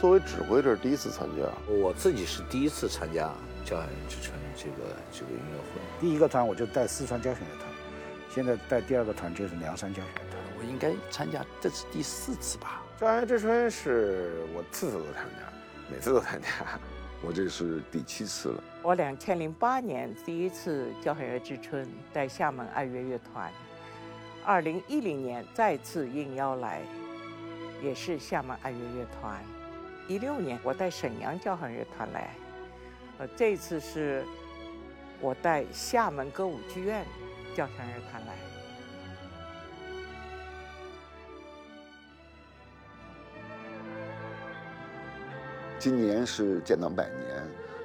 作为指挥，这是第一次参加。我自己是第一次参加交响乐之春这个这个音乐会。第一个团我就带四川交响乐团，现在带第二个团就是凉山交响乐团。我应该参加，这是第四次吧？交响乐之春是我次次都参加，每次都参加。我这是第七次了。我两千零八年第一次交响乐之春带厦门爱乐乐团，二零一零年再次应邀来，也是厦门爱乐乐团。一六年我带沈阳交响乐团来，呃，这次是我带厦门歌舞剧院交响乐团来。今年是建党百年，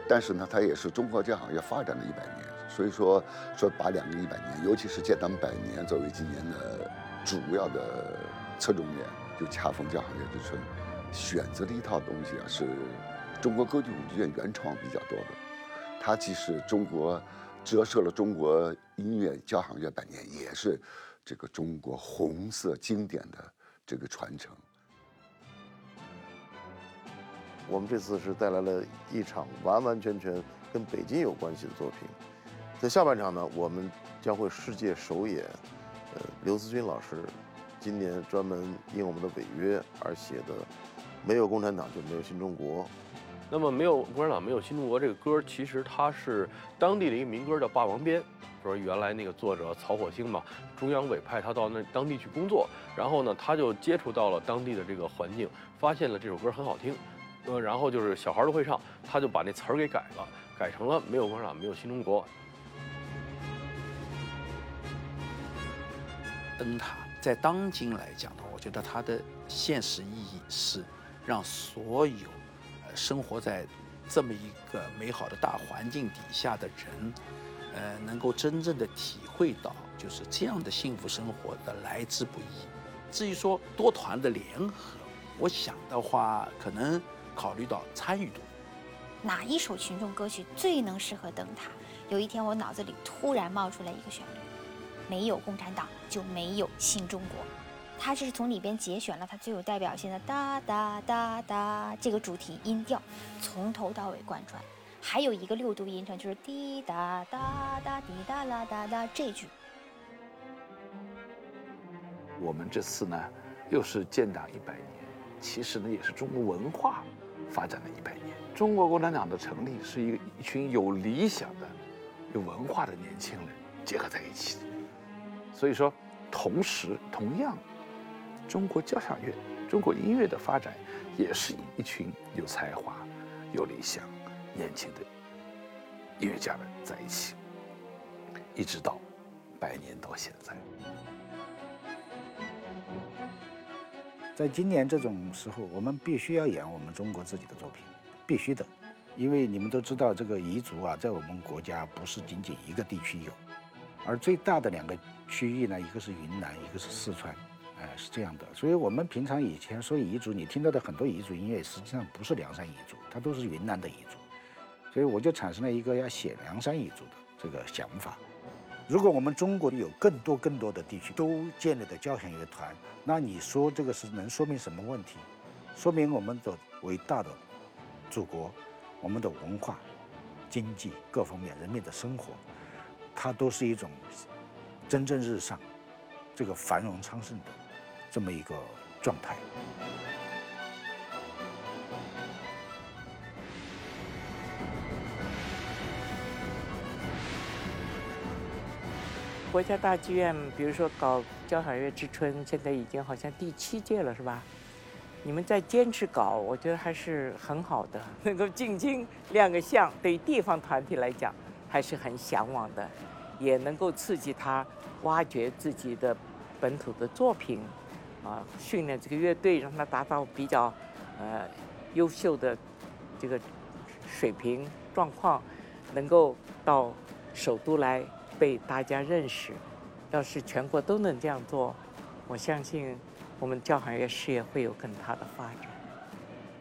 但是呢，它也是中国交响乐发展的一百年。所以说，说把两个一百年，尤其是建党百年作为今年的主要的侧重点，就恰逢交响乐之春。选择的一套东西啊，是中国歌剧舞剧院原创比较多的。它既是中国折射了中国音乐交响乐百年，也是这个中国红色经典的这个传承。我们这次是带来了一场完完全全跟北京有关系的作品。在下半场呢，我们将会世界首演，呃，刘思军老师今年专门因我们的违约而写的。没有共产党就没有新中国。那么没有共产党没有新中国这个歌，其实它是当地的一个民歌，叫《霸王鞭》。说原来那个作者曹火星嘛，中央委派他到那当地去工作，然后呢，他就接触到了当地的这个环境，发现了这首歌很好听，呃，然后就是小孩都会唱，他就把那词儿给改了，改成了没有共产党没有新中国。灯塔在当今来讲呢，我觉得它的现实意义是。让所有生活在这么一个美好的大环境底下的人，呃，能够真正的体会到，就是这样的幸福生活的来之不易。至于说多团的联合，我想的话，可能考虑到参与度。哪一首群众歌曲最能适合灯塔？有一天，我脑子里突然冒出来一个旋律：没有共产党，就没有新中国。他这是从里边节选了他最有代表性的哒哒哒哒这个主题音调，从头到尾贯穿。还有一个六度音程，就是滴答哒哒滴答啦哒哒这句。我们这次呢，又是建党一百年，其实呢，也是中国文化发展的一百年。中国共产党的成立是一个一群有理想的、有文化的年轻人结合在一起的。所以说，同时同样。中国交响乐、中国音乐的发展，也是一群有才华、有理想、年轻的音乐家们在一起，一直到百年到现在。在今年这种时候，我们必须要演我们中国自己的作品，必须的，因为你们都知道，这个彝族啊，在我们国家不是仅仅一个地区有，而最大的两个区域呢，一个是云南，一个是四川。哎，是这样的，所以我们平常以前说彝族，你听到的很多彝族音乐，实际上不是凉山彝族，它都是云南的彝族，所以我就产生了一个要写凉山彝族的这个想法。如果我们中国有更多更多的地区都建立的交响乐团，那你说这个是能说明什么问题？说明我们的伟大的祖国，我们的文化、经济各方面人民的生活，它都是一种蒸蒸日上，这个繁荣昌盛的。这么一个状态。国家大剧院，比如说搞交响乐之春，现在已经好像第七届了，是吧？你们在坚持搞，我觉得还是很好的，能够进京亮个相，对地方团体来讲还是很向往的，也能够刺激他挖掘自己的本土的作品。啊，训练这个乐队，让他达到比较，呃，优秀的这个水平状况，能够到首都来被大家认识。要是全国都能这样做，我相信我们交响乐事业会有更大的发展。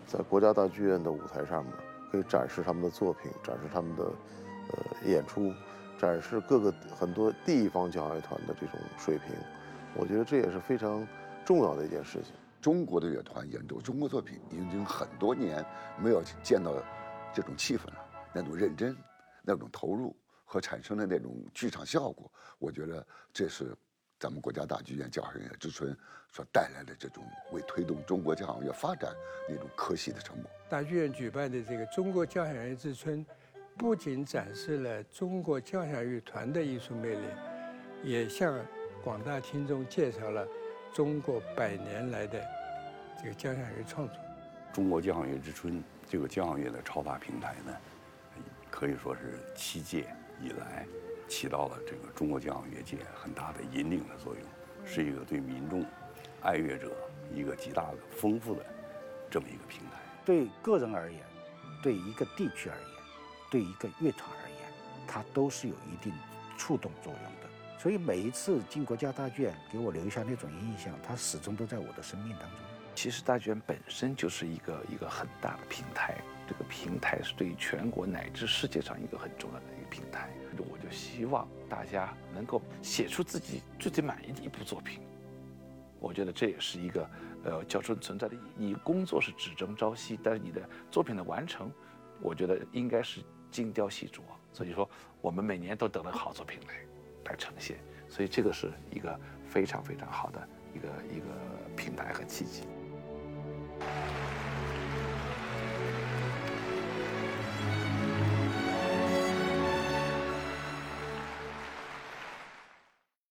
在国家大剧院的舞台上面，可以展示他们的作品，展示他们的呃演出，展示各个很多地方交响乐团的这种水平。我觉得这也是非常。重要的一件事情。中国的乐团演奏中国作品，已经很多年没有见到这种气氛了，那种认真、那种投入和产生的那种剧场效果，我觉得这是咱们国家大剧院交响乐之春所带来的这种为推动中国交响乐发展那种可喜的成果。大剧院举办的这个中国交响乐之春，不仅展示了中国交响乐团的艺术魅力，也向广大听众介绍了中国百年来的这个交响乐创作。中国交响乐之春这个交响乐的超大平台呢，可以说是七届以来起到了这个中国交响乐界很大的引领的作用，是一个对民众、爱乐者一个极大的丰富的这么一个平台。对个人而言，对一个地区而言，对一个乐团而言，它都是有一定触动作用的。所以每一次进国家大剧院，给我留下那种印象，它始终都在我的生命当中。其实大剧院本身就是一个一个很大的平台，这个平台是对于全国乃至世界上一个很重要的一个平台。我就希望大家能够写出自己最最满意的一部作品。我觉得这也是一个呃叫春存在的意义。你工作是只争朝夕，但是你的作品的完成，我觉得应该是精雕细琢。所以说，我们每年都等着好作品来来呈现，所以这个是一个非常非常好的一个一个平台和契机。